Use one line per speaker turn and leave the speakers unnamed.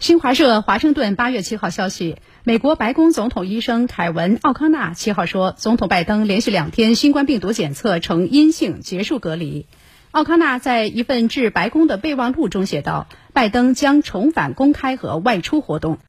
新华社华盛顿八月七号消息美国白宫总统医生凯文奥康纳七号说总统拜登连续两天新冠病毒检测呈阴性结束隔离。奥康纳在一份致白宫的备忘录中写道拜登将重返公开和外出活动。